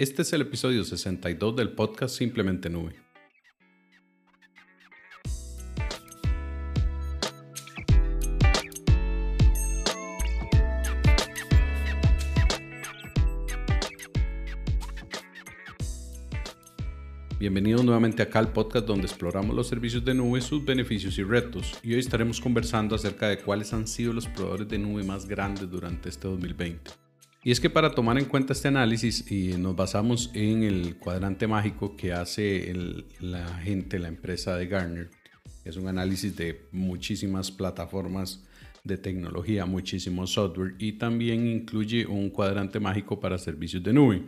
Este es el episodio 62 del podcast Simplemente Nube. Bienvenidos nuevamente acá al podcast donde exploramos los servicios de nube, sus beneficios y retos. Y hoy estaremos conversando acerca de cuáles han sido los proveedores de nube más grandes durante este 2020. Y es que para tomar en cuenta este análisis y nos basamos en el cuadrante mágico que hace la gente, la empresa de Gartner, es un análisis de muchísimas plataformas de tecnología, muchísimo software y también incluye un cuadrante mágico para servicios de nube.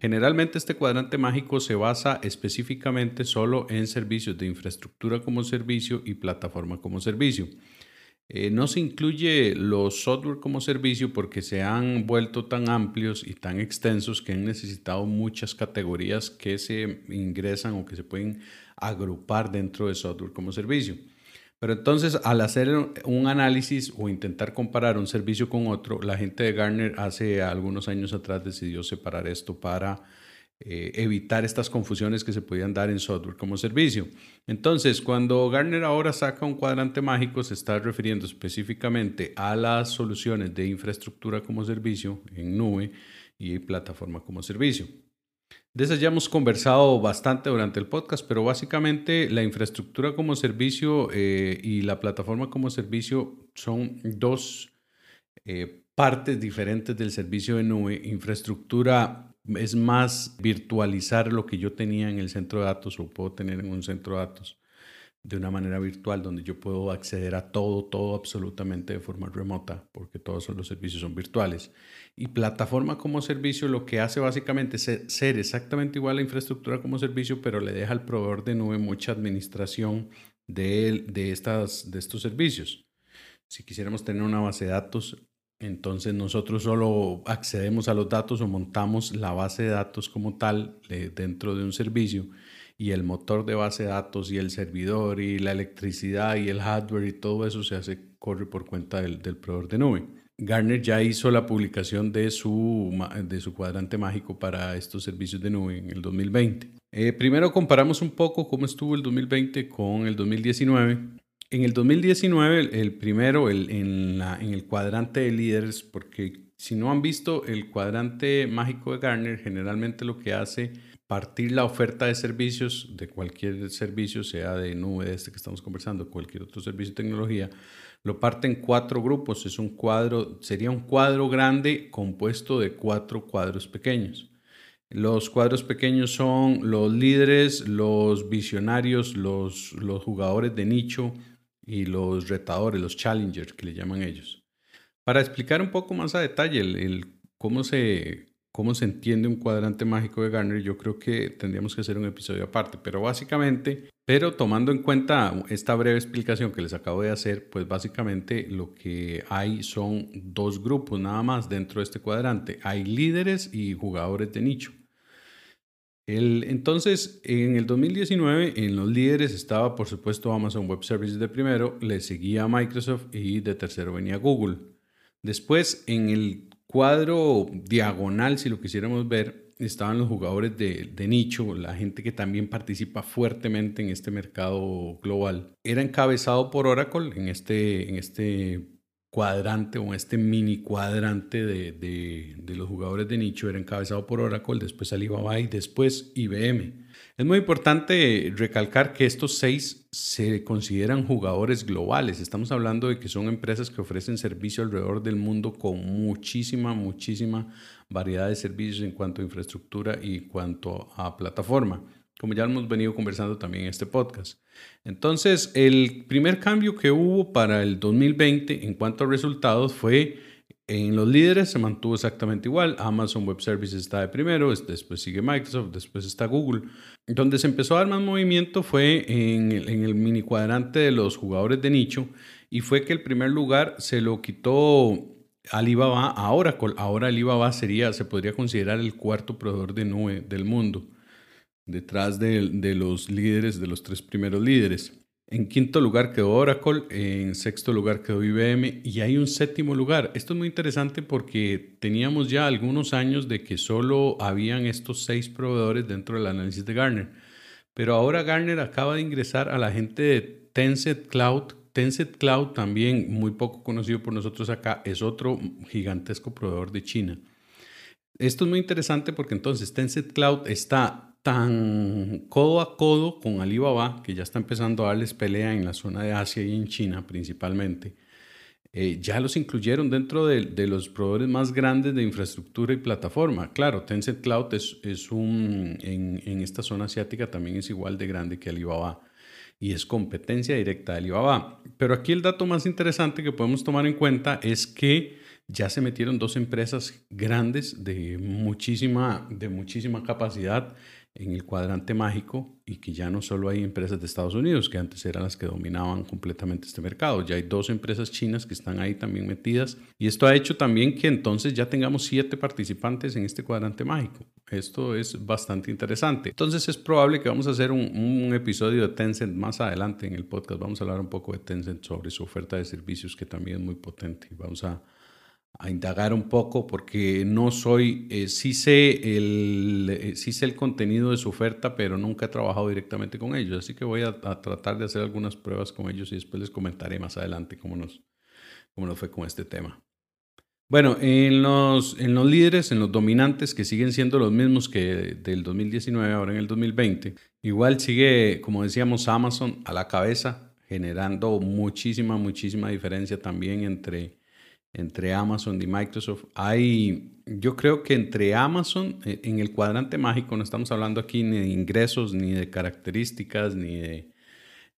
Generalmente este cuadrante mágico se basa específicamente solo en servicios de infraestructura como servicio y plataforma como servicio. Eh, no se incluye los software como servicio porque se han vuelto tan amplios y tan extensos que han necesitado muchas categorías que se ingresan o que se pueden agrupar dentro de software como servicio. Pero entonces al hacer un análisis o intentar comparar un servicio con otro, la gente de Gartner hace algunos años atrás decidió separar esto para eh, evitar estas confusiones que se podían dar en software como servicio. Entonces, cuando Gartner ahora saca un cuadrante mágico, se está refiriendo específicamente a las soluciones de infraestructura como servicio en nube y plataforma como servicio. De esas ya hemos conversado bastante durante el podcast, pero básicamente la infraestructura como servicio eh, y la plataforma como servicio son dos eh, partes diferentes del servicio de nube. Infraestructura es más virtualizar lo que yo tenía en el centro de datos o puedo tener en un centro de datos de una manera virtual donde yo puedo acceder a todo, todo absolutamente de forma remota, porque todos los servicios son virtuales. Y plataforma como servicio lo que hace básicamente es ser exactamente igual a infraestructura como servicio, pero le deja al proveedor de nube mucha administración de, de, estas, de estos servicios. Si quisiéramos tener una base de datos, entonces nosotros solo accedemos a los datos o montamos la base de datos como tal dentro de un servicio y el motor de base de datos y el servidor y la electricidad y el hardware y todo eso se hace, corre por cuenta del, proveedor de nube. Gartner ya hizo la publicación de su, de su cuadrante mágico para estos servicios de nube en el 2020. Eh, primero comparamos un poco cómo estuvo el 2020 con el 2019 en el 2019, el, primero el, en, el cuadrante de líderes, porque si no han visto el cuadrante mágico de Gartner, generalmente lo que hace partir la oferta de servicios de cualquier servicio, sea de nube, de este que estamos conversando, cualquier otro servicio de tecnología, lo parte en cuatro grupos. Es un cuadro, sería un cuadro grande compuesto de cuatro cuadros pequeños. Los cuadros pequeños son los líderes, los visionarios, los, los jugadores de nicho, y los retadores, los challengers que le llaman ellos. Para explicar un poco más a detalle el, cómo, se, cómo se entiende un cuadrante mágico de Garner, yo creo que tendríamos que hacer un episodio aparte, pero básicamente, pero tomando en cuenta esta breve explicación que les acabo de hacer, pues básicamente lo que hay son dos grupos nada más dentro de este cuadrante. Hay líderes y jugadores de nicho entonces, en el 2019, en los líderes estaba, por supuesto, Amazon Web Services de primero, le seguía Microsoft y de tercero venía Google. Después, en el cuadro diagonal, si lo quisiéramos ver, estaban los jugadores de, de, nicho, la gente que también participa fuertemente en este mercado global. Era encabezado por Oracle en este, en este cuadrante o este mini cuadrante de, de, los jugadores de nicho era encabezado por Oracle, después Alibaba y después IBM. Es muy importante recalcar que estos seis se consideran jugadores globales. Estamos hablando de que son empresas que ofrecen servicio alrededor del mundo con muchísima, muchísima variedad de servicios en cuanto a infraestructura y cuanto a plataforma como ya hemos venido conversando también en este podcast. Entonces, el primer cambio que hubo para el 2020 en cuanto a resultados fue en los líderes se mantuvo exactamente igual. Amazon Web Services está de primero, después sigue Microsoft, después está Google. Donde se empezó a dar más movimiento fue en el, mini cuadrante de los jugadores de nicho y fue que el primer lugar se lo quitó Alibaba a Oracle. Ahora Alibaba sería, se podría considerar el cuarto proveedor de nube del mundo detrás de, los líderes, de los tres primeros líderes. En quinto lugar quedó Oracle, en sexto lugar quedó IBM y hay un séptimo lugar. Esto es muy interesante porque teníamos ya algunos años de que solo habían estos seis proveedores dentro del análisis de Garner. Pero ahora Garner acaba de ingresar a la gente de Tencent Cloud. Tencent Cloud, también muy poco conocido por nosotros acá, es otro gigantesco proveedor de China. Esto es muy interesante porque entonces Tencent Cloud está tan codo a codo con Alibaba, que ya está empezando a darles pelea en la zona de Asia y en China principalmente, eh, ya los incluyeron dentro de, los proveedores más grandes de infraestructura y plataforma. Claro, Tencent Cloud es, es un, en, en, esta zona asiática también es igual de grande que Alibaba y es competencia directa de Alibaba. Pero aquí el dato más interesante que podemos tomar en cuenta es que ya se metieron dos empresas grandes de muchísima, de muchísima capacidad en el cuadrante mágico y que ya no solo hay empresas de Estados Unidos, que antes eran las que dominaban completamente este mercado, ya hay dos empresas chinas que están ahí también metidas y esto ha hecho también que entonces ya tengamos siete participantes en este cuadrante mágico. Esto es bastante interesante. Entonces es probable que vamos a hacer un, un episodio de Tencent más adelante en el podcast. Vamos a hablar un poco de Tencent sobre su oferta de servicios que también es muy potente. Vamos a a indagar un poco porque no soy, eh, sí, sé el, eh, sí sé el contenido de su oferta, pero nunca he trabajado directamente con ellos. Así que voy a, tratar de hacer algunas pruebas con ellos y después les comentaré más adelante cómo nos, cómo nos fue con este tema. Bueno, en los, en los líderes, en los dominantes, que siguen siendo los mismos que del 2019, ahora en el 2020, igual sigue, como decíamos, Amazon a la cabeza, generando muchísima, muchísima diferencia también entre entre Amazon y Microsoft. Hay, yo creo que entre Amazon, eh, en el cuadrante mágico, no estamos hablando aquí ni de ingresos, ni de características, ni de,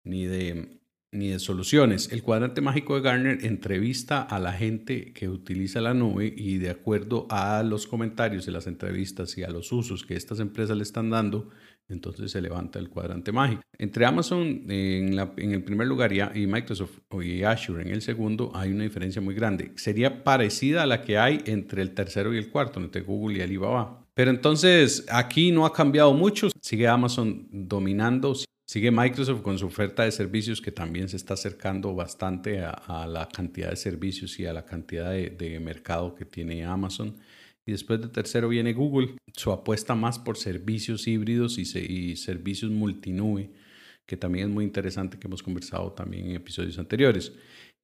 ni de, ni de soluciones. El cuadrante mágico de Garner entrevista a la gente que utiliza la nube y de acuerdo a los comentarios de las entrevistas y a los usos que estas empresas le están dando, entonces se levanta el cuadrante mágico. Entre Amazon en, el primer lugar y, Microsoft y Azure en el segundo hay una diferencia muy grande. Sería parecida a la que hay entre el tercero y el cuarto, entre Google y Alibaba. Pero entonces aquí no ha cambiado mucho. Sigue Amazon dominando. Sigue Microsoft con su oferta de servicios que también se está acercando bastante a, la cantidad de servicios y a la cantidad de, mercado que tiene Amazon. Y después de tercero viene Google, su apuesta más por servicios híbridos y, servicios multinube, que también es muy interesante, que hemos conversado también en episodios anteriores.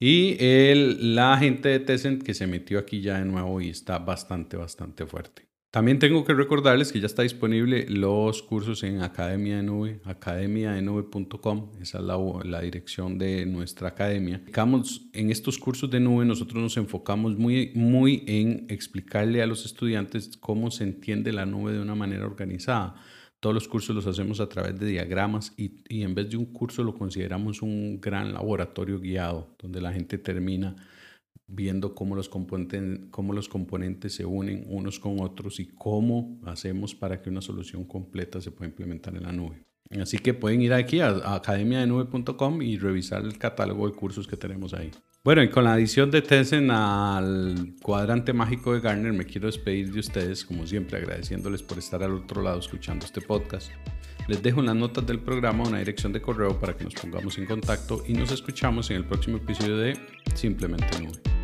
Y el, la gente de Tencent que se metió aquí ya de nuevo y está bastante, bastante fuerte. También tengo que recordarles que ya está disponible los cursos en Academia de Nube, academiadenube.com, esa es la, la, dirección de nuestra academia. En estos cursos de nube nosotros nos enfocamos muy, muy en explicarle a los estudiantes cómo se entiende la nube de una manera organizada. Todos los cursos los hacemos a través de diagramas y, y en vez de un curso lo consideramos un gran laboratorio guiado donde la gente termina viendo cómo los, componentes, cómo los componentes se unen unos con otros y cómo hacemos para que una solución completa se pueda implementar en la nube. Así que pueden ir aquí a, academiadenube.com y revisar el catálogo de cursos que tenemos ahí. Bueno, y con la adición de Tencent al cuadrante mágico de Garner, me quiero despedir de ustedes, como siempre, agradeciéndoles por estar al otro lado escuchando este podcast. Les dejo en las notas del programa una dirección de correo para que nos pongamos en contacto y nos escuchamos en el próximo episodio de Simplemente Nube.